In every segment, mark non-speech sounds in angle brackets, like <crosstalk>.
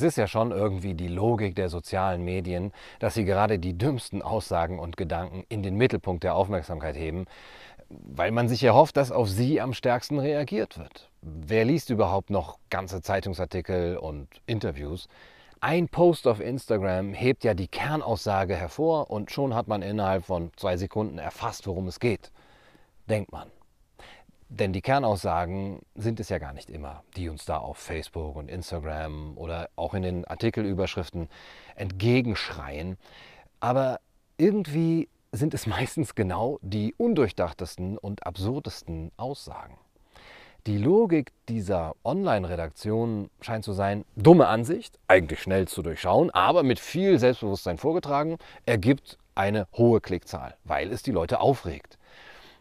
Es ist ja schon irgendwie die Logik der sozialen Medien, dass sie gerade die dümmsten Aussagen und Gedanken in den Mittelpunkt der Aufmerksamkeit heben, weil man sich erhofft, dass auf sie am stärksten reagiert wird. Wer liest überhaupt noch ganze Zeitungsartikel und Interviews? Ein Post auf Instagram hebt ja die Kernaussage hervor und schon hat man innerhalb von zwei Sekunden erfasst, worum es geht. Denkt man. Denn die Kernaussagen sind es ja gar nicht immer, die uns da auf Facebook und Instagram oder auch in den Artikelüberschriften entgegenschreien. Aber irgendwie sind es <laughs> meistens genau die undurchdachtesten und absurdesten Aussagen. Die Logik dieser Online-Redaktion scheint zu sein, dumme Ansicht, eigentlich schnell zu durchschauen, aber mit viel Selbstbewusstsein vorgetragen, ergibt eine hohe Klickzahl, weil es die Leute aufregt.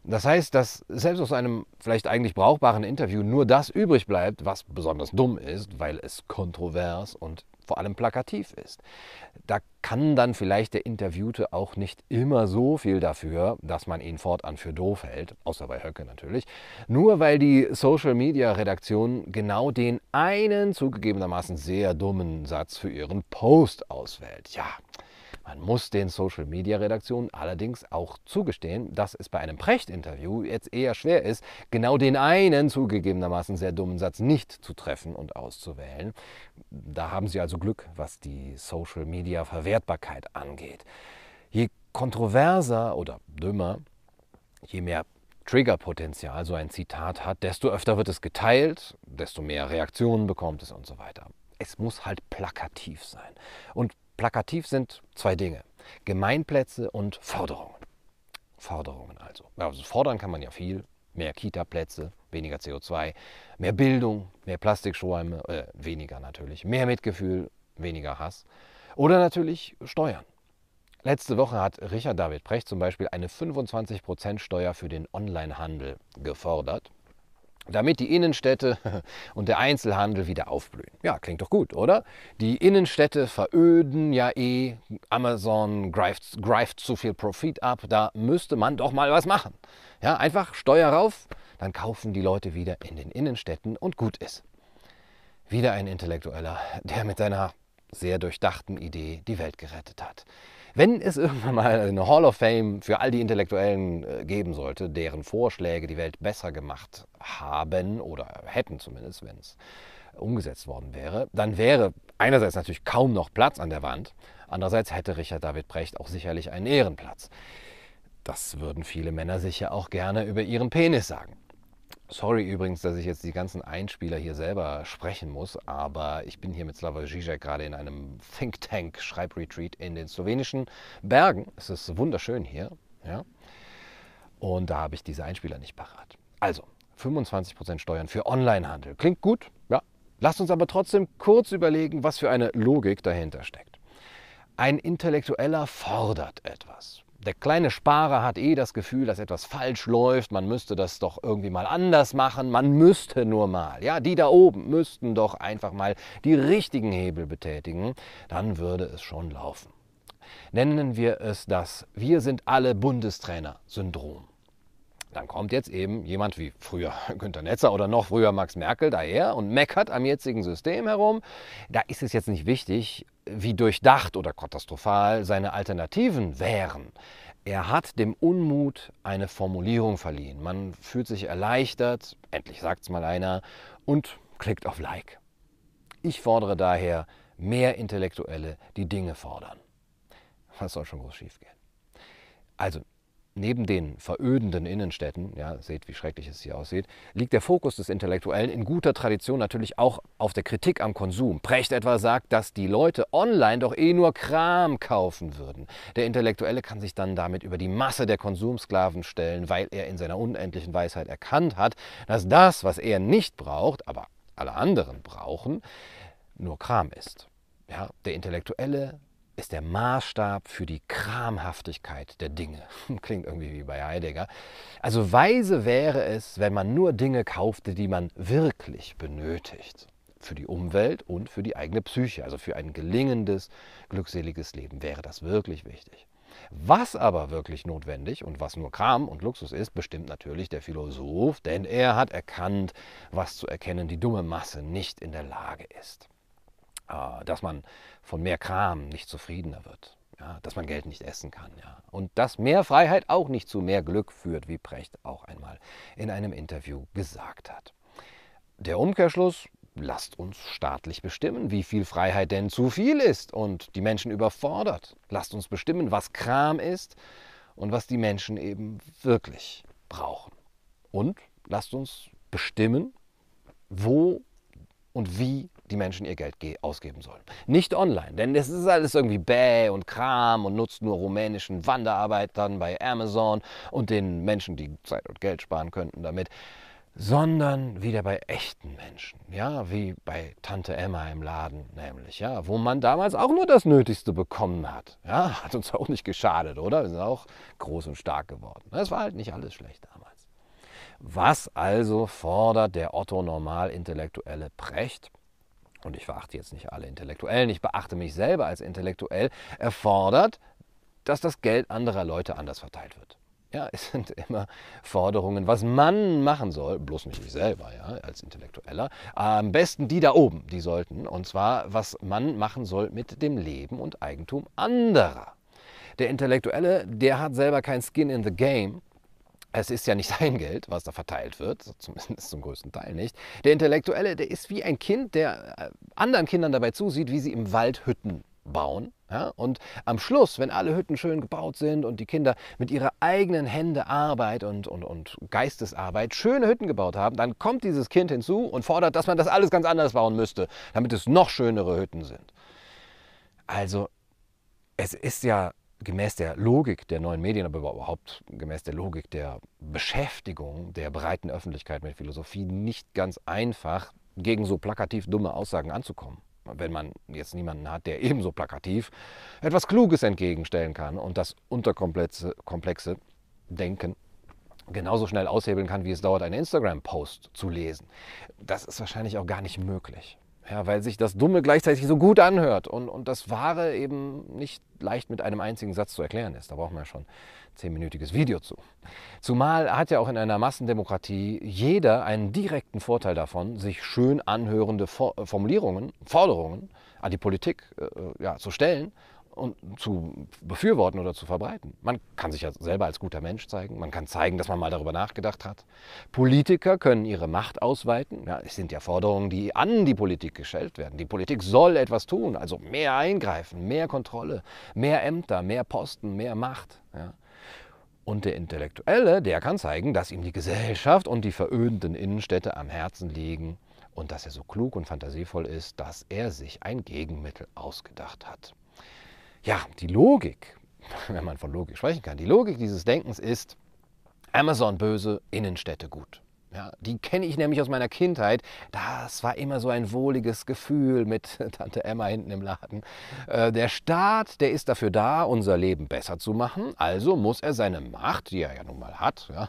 Das heißt, dass selbst aus einem vielleicht eigentlich brauchbaren Interview nur das übrig bleibt, was besonders dumm ist, weil es kontrovers und vor allem plakativ ist. Da kann dann vielleicht der Interviewte auch nicht immer so viel dafür, dass man ihn fortan für doof hält, außer bei Höcke natürlich, nur weil die Social-Media-Redaktion genau den einen zugegebenermaßen sehr dummen Satz für ihren Post auswählt. Ja, man muss den Social-Media-Redaktionen allerdings auch zugestehen, dass es bei einem Precht-Interview jetzt eher schwer ist, genau den einen zugegebenermaßen sehr dummen Satz nicht zu treffen und auszuwählen. Da haben Sie also Glück, was die Social-Media-Verwertbarkeit angeht. Je kontroverser oder dümmer, je mehr Triggerpotenzial so ein Zitat hat, desto öfter wird es geteilt, desto mehr Reaktionen bekommt es und so weiter. Es muss halt plakativ sein. Und Plakativ sind zwei Dinge. Gemeinplätze und Forderungen. Forderungen also. also. Fordern kann man ja viel. Mehr Kita-Plätze, weniger CO2, mehr Bildung, mehr Plastikschäume, äh, weniger natürlich, mehr Mitgefühl, weniger Hass. Oder natürlich Steuern. Letzte Woche hat Richard David Precht zum Beispiel eine 25% Steuer für den Onlinehandel gefordert damit die Innenstädte <laughs> und der Einzelhandel wieder aufblühen. Ja, klingt doch gut, oder? Die Innenstädte veröden ja eh, Amazon greift, greift zu viel Profit ab, da müsste man doch mal was machen. Ja, einfach Steuer rauf, dann kaufen die Leute wieder in den Innenstädten und gut ist. Wieder ein Intellektueller, der mit seiner sehr durchdachten Idee die Welt gerettet hat. Wenn es irgendwann mal eine Hall of Fame für all die Intellektuellen äh, geben sollte, deren Vorschläge die Welt besser gemacht haben oder hätten zumindest, wenn es umgesetzt worden wäre, dann wäre einerseits natürlich kaum noch Platz an der Wand, andererseits hätte Richard David Brecht auch sicherlich einen Ehrenplatz. Das würden viele Männer sicher auch gerne über ihren Penis sagen. Sorry übrigens, dass ich jetzt die ganzen Einspieler hier selber sprechen muss, aber ich bin hier mit Slavoj Žižek gerade in einem Think Tank Schreibretreat in den slowenischen Bergen. Es ist wunderschön hier, ja. Und da habe ich diese Einspieler nicht parat. Also, 25% Steuern für Onlinehandel. Klingt gut, ja. Lasst uns aber trotzdem kurz überlegen, was für eine Logik dahinter steckt. Ein Intellektueller fordert etwas. Der kleine Sparer hat eh das Gefühl, dass etwas falsch läuft. Man müsste das doch irgendwie mal anders machen. Man müsste nur mal. Ja, die da oben müssten doch einfach mal die richtigen Hebel betätigen. Dann würde es schon laufen. Nennen wir es das Wir sind alle Bundestrainer-Syndrom. Dann kommt jetzt eben jemand wie früher <laughs> Günter Netzer oder noch früher Max Merkel daher und meckert am jetzigen System herum. Da ist es jetzt nicht wichtig, wie durchdacht oder katastrophal seine Alternativen wären. Er hat dem Unmut eine Formulierung verliehen. Man fühlt sich erleichtert, endlich sagt es mal einer, und klickt auf Like. Ich fordere daher mehr Intellektuelle, die Dinge fordern. Was soll schon groß schiefgehen? Also Neben den verödenden Innenstädten, ja, seht, wie schrecklich es hier aussieht, liegt der Fokus des Intellektuellen in guter Tradition natürlich auch auf der Kritik am Konsum. Precht etwa sagt, dass die Leute online doch eh nur Kram kaufen würden. Der Intellektuelle kann sich dann damit über die Masse der Konsumsklaven stellen, weil er in seiner unendlichen Weisheit erkannt hat, dass das, was er nicht braucht, aber alle anderen brauchen, nur Kram ist. Ja, der Intellektuelle ist der Maßstab für die Kramhaftigkeit der Dinge. <laughs> Klingt irgendwie wie bei Heidegger. Also weise wäre es, wenn man nur Dinge kaufte, die man wirklich benötigt. Für die Umwelt und für die eigene Psyche. Also für ein gelingendes, glückseliges Leben wäre das wirklich wichtig. Was aber wirklich notwendig und was nur Kram und Luxus ist, bestimmt natürlich der Philosoph, denn er hat erkannt, was zu erkennen die dumme Masse nicht in der Lage ist. Äh, dass man von mehr Kram nicht zufriedener wird, ja, dass man Geld nicht essen kann. Ja. Und dass mehr Freiheit auch nicht zu mehr Glück führt, wie Precht auch einmal in einem Interview gesagt hat. Der Umkehrschluss, lasst uns staatlich bestimmen, wie viel Freiheit denn zu viel ist und die Menschen überfordert. Lasst uns bestimmen, was Kram ist und was die Menschen eben wirklich brauchen. Und lasst uns bestimmen, wo und wie die Menschen ihr Geld ausgeben sollen. Nicht online, denn das ist alles irgendwie bäh und Kram und nutzt nur rumänischen Wanderarbeitern bei Amazon und den Menschen, die Zeit und Geld sparen könnten damit, sondern wieder bei echten Menschen, ja, wie bei Tante Emma im Laden nämlich, ja, wo man damals auch nur das Nötigste bekommen hat. Ja, hat uns auch nicht geschadet, oder? Wir sind auch groß und stark geworden. Es war halt nicht alles schlecht damals. Was also fordert der Otto Normal-Intellektuelle Precht? Und ich verachte jetzt nicht alle Intellektuellen, ich beachte mich selber als intellektuell, erfordert, dass das Geld anderer Leute anders verteilt wird. Ja, es sind immer Forderungen, was man machen soll, bloß nicht ich selber, ja, als Intellektueller. Am besten die da oben, die sollten, und zwar, was man machen soll mit dem Leben und Eigentum anderer. Der Intellektuelle, der hat selber kein Skin in the Game es ist ja nicht <laughs> sein Geld, was da verteilt wird, zumindest zum größten Teil nicht. Der Intellektuelle, der ist wie ein Kind, der äh, anderen Kindern dabei zusieht, wie sie im Wald Hütten bauen. Ja? Und am Schluss, wenn alle Hütten schön gebaut sind und die Kinder mit ihrer eigenen Hände Arbeit und, und, und Geistesarbeit schöne Hütten gebaut haben, dann kommt dieses Kind hinzu und fordert, dass man das alles ganz anders bauen müsste, damit es noch schönere Hütten sind. Also, es ist ja gemäß der Logik der neuen Medien, aber überhaupt gemäß der Logik der Beschäftigung der breiten Öffentlichkeit mit Philosophie nicht ganz einfach, gegen so plakativ dumme Aussagen anzukommen. Wenn man jetzt niemanden hat, der ebenso plakativ etwas Kluges entgegenstellen kann und das unterkomplexe komplexe Denken genauso schnell aushebeln kann, wie es dauert, einen Instagram-Post zu lesen. Das ist wahrscheinlich auch gar nicht möglich. Ja, weil sich das Dumme gleichzeitig so gut anhört und, und das Wahre eben nicht leicht mit einem einzigen Satz zu erklären ist. Da braucht man ja schon ein zehnminütiges Video zu. Zumal hat ja auch in einer Massendemokratie jeder einen direkten Vorteil davon, sich schön anhörende Formulierungen, Forderungen an die Politik äh, ja, zu stellen und zu befürworten oder zu verbreiten. Man kann sich ja selber als guter Mensch zeigen, man kann zeigen, dass man mal darüber nachgedacht hat. Politiker können ihre Macht ausweiten. Ja, es sind ja Forderungen, die an die Politik gestellt werden. Die Politik soll etwas tun, also mehr eingreifen, mehr Kontrolle, mehr Ämter, mehr Posten, mehr Macht. Ja. Und der Intellektuelle, der kann zeigen, dass ihm die Gesellschaft und die verödenden Innenstädte am Herzen liegen und dass er so klug und fantasievoll ist, dass er sich ein Gegenmittel ausgedacht hat. Ja, die Logik, <laughs> wenn man von Logik sprechen kann, die Logik dieses Denkens ist Amazon böse, Innenstädte gut. Ja, die kenne ich nämlich aus meiner Kindheit. Das war immer so ein wohliges Gefühl mit <laughs> Tante Emma hinten im Laden. Äh, der Staat, der ist dafür da, unser Leben besser zu machen. Also muss er seine Macht, die er ja nun mal hat, ja,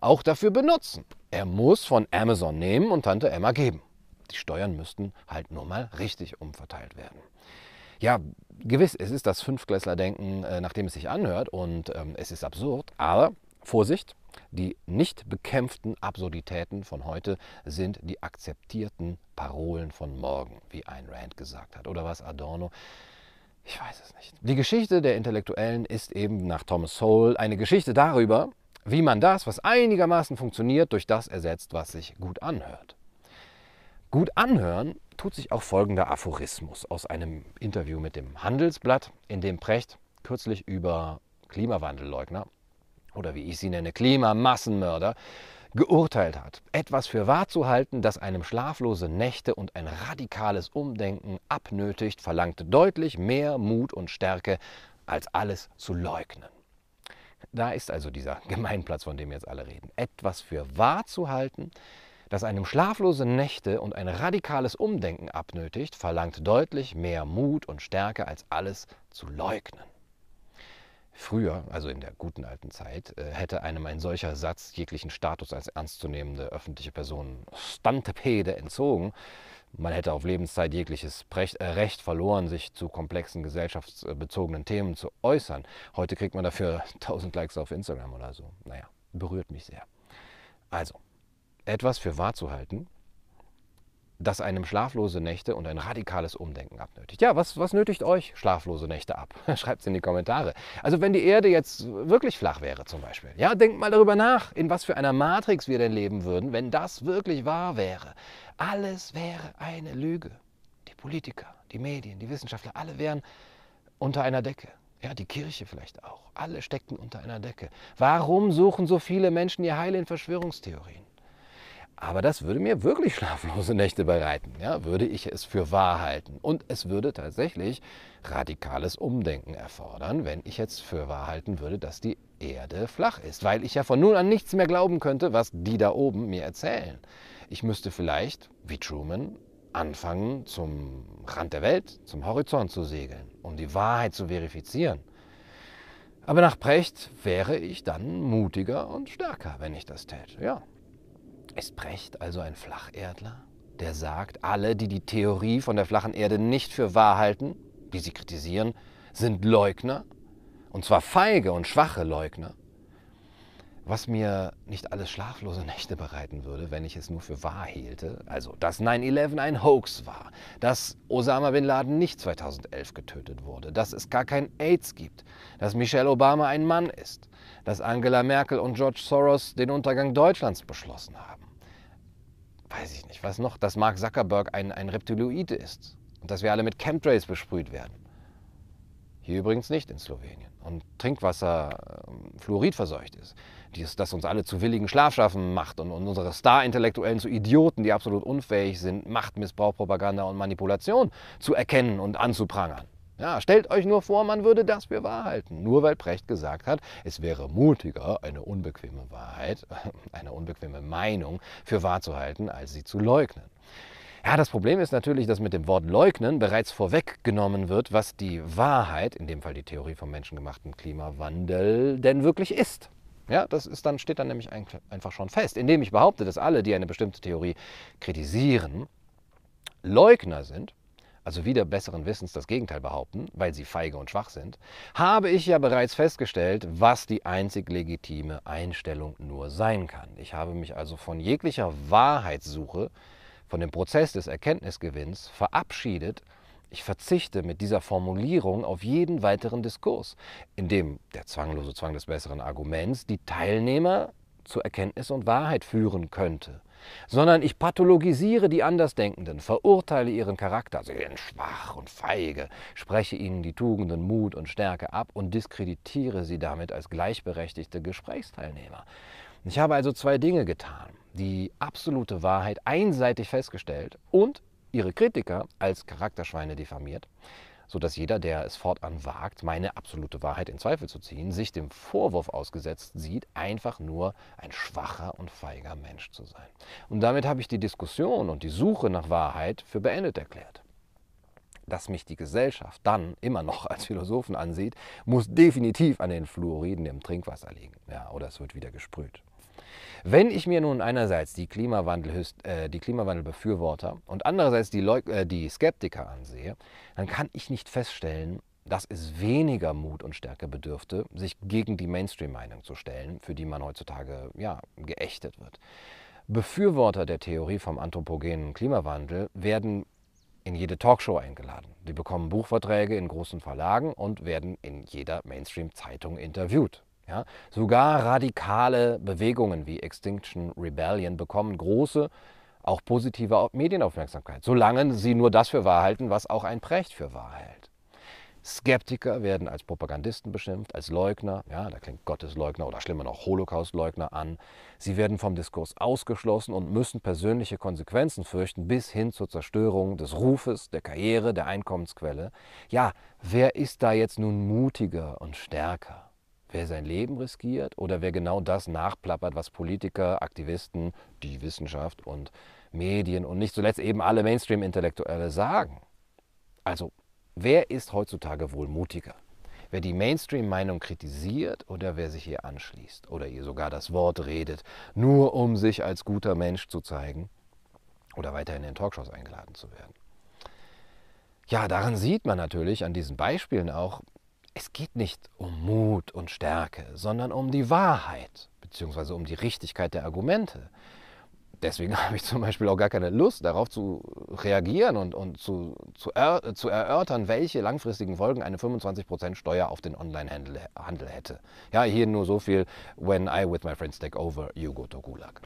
auch dafür benutzen. Er muss von Amazon nehmen und Tante Emma geben. Die Steuern müssten halt nur mal richtig umverteilt werden. Ja, gewiss, es ist das Fünfklässler-Denken, äh, nachdem es sich anhört und ähm, es ist absurd, aber Vorsicht, die nicht bekämpften Absurditäten von heute sind die akzeptierten Parolen von morgen, wie Ayn Rand gesagt hat. Oder was Adorno? Ich weiß es nicht. Die Geschichte der Intellektuellen ist eben nach Thomas Sowell eine Geschichte darüber, wie man das, was einigermaßen funktioniert, durch das ersetzt, was sich gut anhört. Gut anhören tut sich auch folgender Aphorismus aus einem Interview mit dem Handelsblatt, in dem Precht kürzlich über Klimawandelleugner oder wie ich sie nenne, Klimamassenmörder geurteilt hat, etwas für wahr zu halten, das einem schlaflose Nächte und ein radikales Umdenken abnötigt, verlangte deutlich mehr Mut und Stärke, als alles zu leugnen. Da ist also dieser <laughs> Gemeinplatz, von dem jetzt alle reden. Etwas für wahr zu halten, das einem schlaflose Nächte und ein radikales Umdenken abnötigt, verlangt deutlich mehr Mut und Stärke als alles zu leugnen. Früher, also in der guten alten Zeit, äh, hätte einem ein solcher Satz jeglichen Status als ernstzunehmende öffentliche Person Stantepede entzogen. Man hätte auf Lebenszeit jegliches äh, Recht verloren, sich zu komplexen gesellschaftsbezogenen Themen zu äußern. Heute kriegt man dafür <laughs> 1000 Likes auf Instagram oder so. Naja, berührt mich sehr. Also, etwas für wahr zu halten, das einem schlaflose Nächte und ein radikales Umdenken abnötigt. Ja, was, was nötigt euch schlaflose Nächte ab? <laughs> Schreibt es in die Kommentare. Also wenn die Erde jetzt wirklich flach wäre zum Beispiel, ja, denkt mal darüber nach, in was für einer Matrix wir denn leben würden, wenn das wirklich wahr wäre. Alles wäre eine Lüge. Die Politiker, die Medien, die Wissenschaftler, alle wären unter einer Decke. Ja, die Kirche vielleicht auch. Alle steckten unter einer Decke. Warum suchen so viele Menschen ihr Heil in Verschwörungstheorien? Aber das würde mir wirklich <laughs> schlaflose Nächte bereiten, ja, würde ich es für wahr halten. Und es würde tatsächlich radikales Umdenken erfordern, wenn ich jetzt für wahr halten würde, dass die Erde flach ist, weil ich ja von nun an nichts mehr glauben könnte, was die da oben mir erzählen. Ich müsste vielleicht, wie Truman, anfangen, zum Rand der Welt, zum Horizont zu segeln, um die Wahrheit zu verifizieren. Aber nach Precht wäre ich dann mutiger und stärker, wenn ich das täte. Ja, ist Brecht also ein Flacherdler, der sagt, alle, die die Theorie von der flachen Erde nicht für wahr halten, die sie kritisieren, sind Leugner, und zwar feige und schwache Leugner, was mir nicht alles schlaflose <laughs> Nächte bereiten würde, wenn ich es nur für wahr hielte, also dass 9-11 ein Hoax war, dass Osama bin Laden nicht 2011 getötet wurde, dass es gar kein AIDS gibt, dass Michelle Obama ein Mann ist, dass Angela Merkel und George Soros den Untergang Deutschlands beschlossen haben weiß ich nicht, was noch, dass Mark Zuckerberg ein, ein Reptiloid ist und dass wir alle mit Chemtrails besprüht werden. Hier übrigens nicht in Slowenien. Und Trinkwasser äh, fluoridverseucht ist. Dies, das uns alle zu willigen Schlafschaffen macht und, und unsere Star-Intellektuellen zu Idioten, die absolut unfähig sind, Machtmissbrauch, Propaganda und Manipulation zu erkennen und anzuprangern. Ja, stellt euch nur vor, man würde das für wahr halten. Nur weil Precht gesagt hat, es wäre mutiger, eine unbequeme Wahrheit, <laughs> eine unbequeme Meinung für wahr zu halten, als sie zu leugnen. Ja, das Problem ist natürlich, dass mit dem Wort leugnen bereits vorweggenommen wird, was die Wahrheit, in dem Fall die Theorie vom menschengemachten Klimawandel, denn wirklich ist. Ja, das ist dann, steht dann nämlich einfach schon fest. Indem ich behaupte, dass alle, die eine bestimmte Theorie kritisieren, Leugner sind, also wieder besseren Wissens das Gegenteil behaupten, weil sie feige und schwach sind, habe ich ja bereits festgestellt, was die einzig legitime Einstellung nur sein kann. Ich habe mich also von jeglicher Wahrheitssuche, von dem Prozess des Erkenntnisgewinns verabschiedet. Ich verzichte mit dieser Formulierung auf jeden weiteren Diskurs, in dem der zwanglose Zwang des besseren Arguments die Teilnehmer zur Erkenntnis und Wahrheit führen könnte sondern ich pathologisiere die Andersdenkenden, verurteile ihren Charakter, sie sind schwach und feige, spreche ihnen die Tugenden Mut und Stärke ab und diskreditiere sie damit als gleichberechtigte Gesprächsteilnehmer. Ich habe also zwei Dinge getan, die absolute Wahrheit einseitig festgestellt und ihre Kritiker als Charakterschweine diffamiert sodass jeder, der es fortan wagt, meine absolute Wahrheit in Zweifel zu ziehen, sich dem Vorwurf ausgesetzt sieht, einfach nur ein schwacher und feiger Mensch zu sein. Und damit habe ich die Diskussion und die Suche nach Wahrheit für beendet erklärt. Dass mich die Gesellschaft dann immer noch als Philosophen ansieht, muss definitiv an den Fluoriden im Trinkwasser liegen. Ja, oder es wird wieder gesprüht. Wenn ich mir nun einerseits die, Klimawandel, äh, die Klimawandelbefürworter und andererseits die, Leug äh, die Skeptiker ansehe, dann kann ich nicht feststellen, dass es weniger Mut und Stärke bedürfte, sich gegen die Mainstream-Meinung zu stellen, für die man heutzutage ja, geächtet wird. Befürworter der Theorie vom anthropogenen Klimawandel werden in jede Talkshow eingeladen. Die bekommen Buchverträge in großen Verlagen und werden in jeder Mainstream-Zeitung interviewt. Ja? Sogar radikale Bewegungen wie Extinction Rebellion bekommen große, auch positive Medienaufmerksamkeit, solange sie nur das für wahr halten, was auch ein Precht für wahr hält. Skeptiker werden als Propagandisten beschimpft, als Leugner, ja, da klingt Gottesleugner oder schlimmer noch Holocaustleugner an. Sie werden vom Diskurs ausgeschlossen und müssen persönliche Konsequenzen fürchten, bis hin zur Zerstörung des Rufes, der Karriere, der Einkommensquelle. Ja, wer ist da jetzt nun mutiger und stärker? Wer sein Leben riskiert oder wer genau das nachplappert, was Politiker, Aktivisten, die Wissenschaft und Medien und nicht zuletzt eben alle Mainstream-Intellektuelle sagen. Also, wer ist heutzutage wohl mutiger? Wer die Mainstream-Meinung kritisiert oder wer sich ihr anschließt oder ihr sogar das Wort redet, nur um sich als guter Mensch zu zeigen oder weiterhin in Talkshows eingeladen zu werden. Ja, daran sieht man natürlich an diesen Beispielen auch, es geht nicht um Mut und Stärke, sondern um die Wahrheit bzw. um die Richtigkeit der Argumente. deswegen <laughs> habe ich zum Beispiel auch gar keine Lust darauf zu reagieren und, und zu, zu, er, zu erörtern, welche langfristigen Folgen eine 25% Steuer auf den Onlinehandel hätte. Ja, hier nur so viel, when I with my friends take over, you go to Gulag.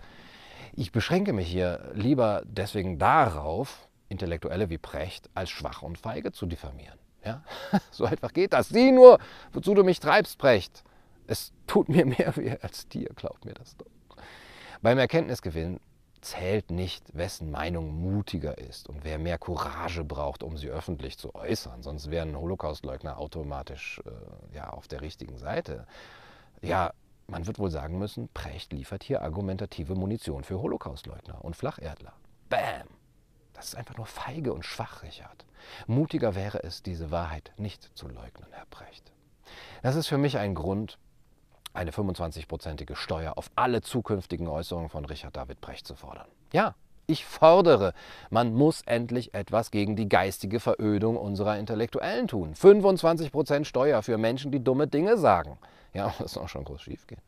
Ich beschränke mich hier lieber deswegen darauf, Intellektuelle wie Precht als schwach und feige zu diffamieren. Ja? <laughs> So einfach geht das. Sieh nur, wozu du mich treibst, Precht. Es tut mir mehr weh als dir, glaub mir das doch. Beim Erkenntnisgewinn zählt nicht, wessen Meinung mutiger ist und wer mehr Courage braucht, um sie öffentlich zu äußern. Sonst wären Holocaustleugner automatisch äh, ja, auf der richtigen Seite. Ja, man wird wohl sagen müssen, Precht liefert hier argumentative Munition für Holocaustleugner und Flacherdler. Bam! Das ist einfach nur feige und schwach, Richard. Mutiger wäre es, diese Wahrheit nicht zu leugnen, Herr Precht. Das ist für mich ein Grund, eine 25-prozentige Steuer auf alle zukünftigen Äußerungen von Richard David Brecht zu fordern. Ja, ich fordere, man muss endlich etwas gegen die geistige Verödung unserer Intellektuellen tun. 25% Steuer für Menschen, die dumme Dinge sagen. Ja, <laughs> das soll schon groß schief gehen.